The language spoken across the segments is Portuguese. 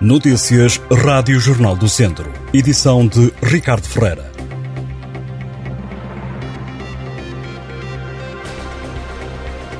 Notícias Rádio Jornal do Centro. Edição de Ricardo Ferreira.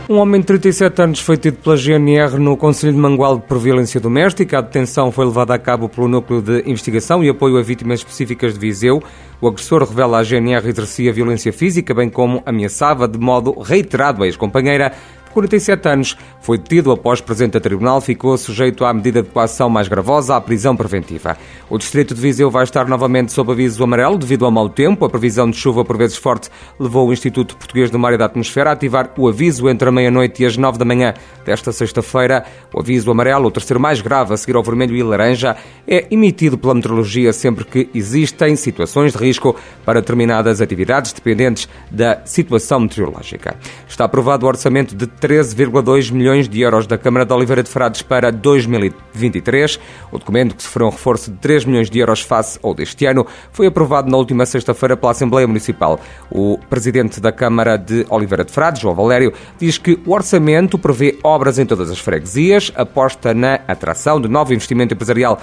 Um homem de 37 anos foi tido pela GNR no Conselho de Mangualde por violência doméstica. A detenção foi levada a cabo pelo Núcleo de Investigação e Apoio a Vítimas Específicas de Viseu. O agressor revela à GNR exercia violência física, bem como ameaçava de modo reiterado a ex-companheira. 47 anos, foi detido após presente a tribunal, ficou sujeito à medida de coação mais gravosa, à prisão preventiva. O distrito de Viseu vai estar novamente sob aviso amarelo devido ao mau tempo. A previsão de chuva por vezes forte levou o Instituto Português do Mar e da Atmosfera a ativar o aviso entre a meia-noite e as nove da manhã desta sexta-feira. O aviso amarelo, o terceiro mais grave a seguir ao vermelho e laranja, é emitido pela meteorologia sempre que existem situações de risco para determinadas atividades dependentes da situação meteorológica. Está aprovado o orçamento de 13,2 milhões de euros da Câmara de Oliveira de Frades para 2023. O documento, que sofreu um reforço de 3 milhões de euros face ao deste ano, foi aprovado na última sexta-feira pela Assembleia Municipal. O presidente da Câmara de Oliveira de Frades, João Valério, diz que o orçamento prevê obras em todas as freguesias, aposta na atração de novo investimento empresarial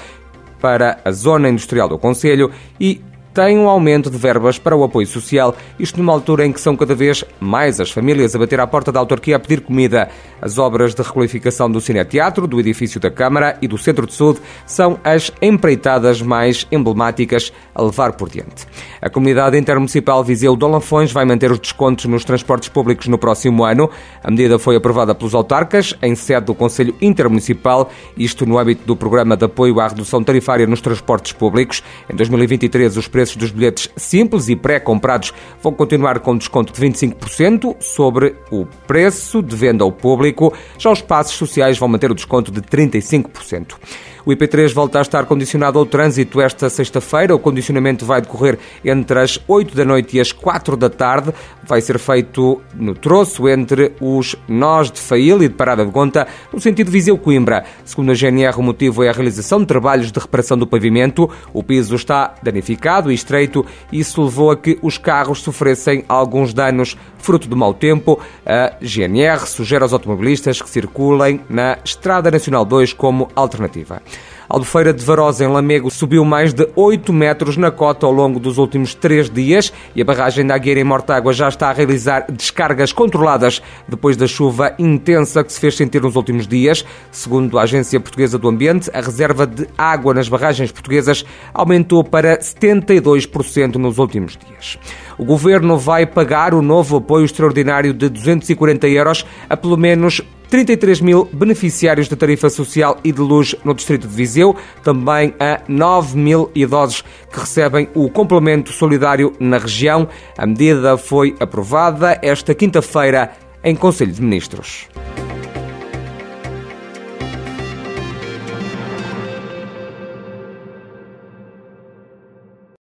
para a zona industrial do Conselho e tem um aumento de verbas para o apoio social, isto numa altura em que são cada vez mais as famílias a bater à porta da autarquia a pedir comida. As obras de requalificação do Cineteatro, do edifício da Câmara e do Centro de Saúde são as empreitadas mais emblemáticas a levar por diante. A comunidade intermunicipal Viseu Olafões vai manter os descontos nos transportes públicos no próximo ano. A medida foi aprovada pelos autarcas em sede do Conselho Intermunicipal, isto no âmbito do Programa de Apoio à Redução Tarifária nos Transportes Públicos. Em 2023, os preços preços dos bilhetes simples e pré-comprados vão continuar com desconto de 25% sobre o preço de venda ao público. Já os passos sociais vão manter o desconto de 35%. O IP3 volta a estar condicionado ao trânsito esta sexta-feira. O condicionamento vai decorrer entre as 8 da noite e as 4 da tarde. Vai ser feito no troço entre os nós de Fail e de Parada de Gonta, no sentido Viseu-Coimbra. Segundo a GNR, o motivo é a realização de trabalhos de reparação do pavimento. O piso está danificado e estreito isso levou a que os carros sofressem alguns danos fruto do mau tempo. A GNR sugere aos automobilistas que circulem na Estrada Nacional 2 como alternativa. Albufeira de Varosa, em Lamego, subiu mais de 8 metros na cota ao longo dos últimos três dias e a barragem da Agueira em Mortágua já está a realizar descargas controladas depois da chuva intensa que se fez sentir nos últimos dias. Segundo a Agência Portuguesa do Ambiente, a reserva de água nas barragens portuguesas aumentou para 72% nos últimos dias. O governo vai pagar o novo apoio extraordinário de 240 euros a pelo menos 33 mil beneficiários da tarifa social e de luz no distrito de Viseu, também a 9 mil idosos que recebem o complemento solidário na região. A medida foi aprovada esta quinta-feira em Conselho de Ministros.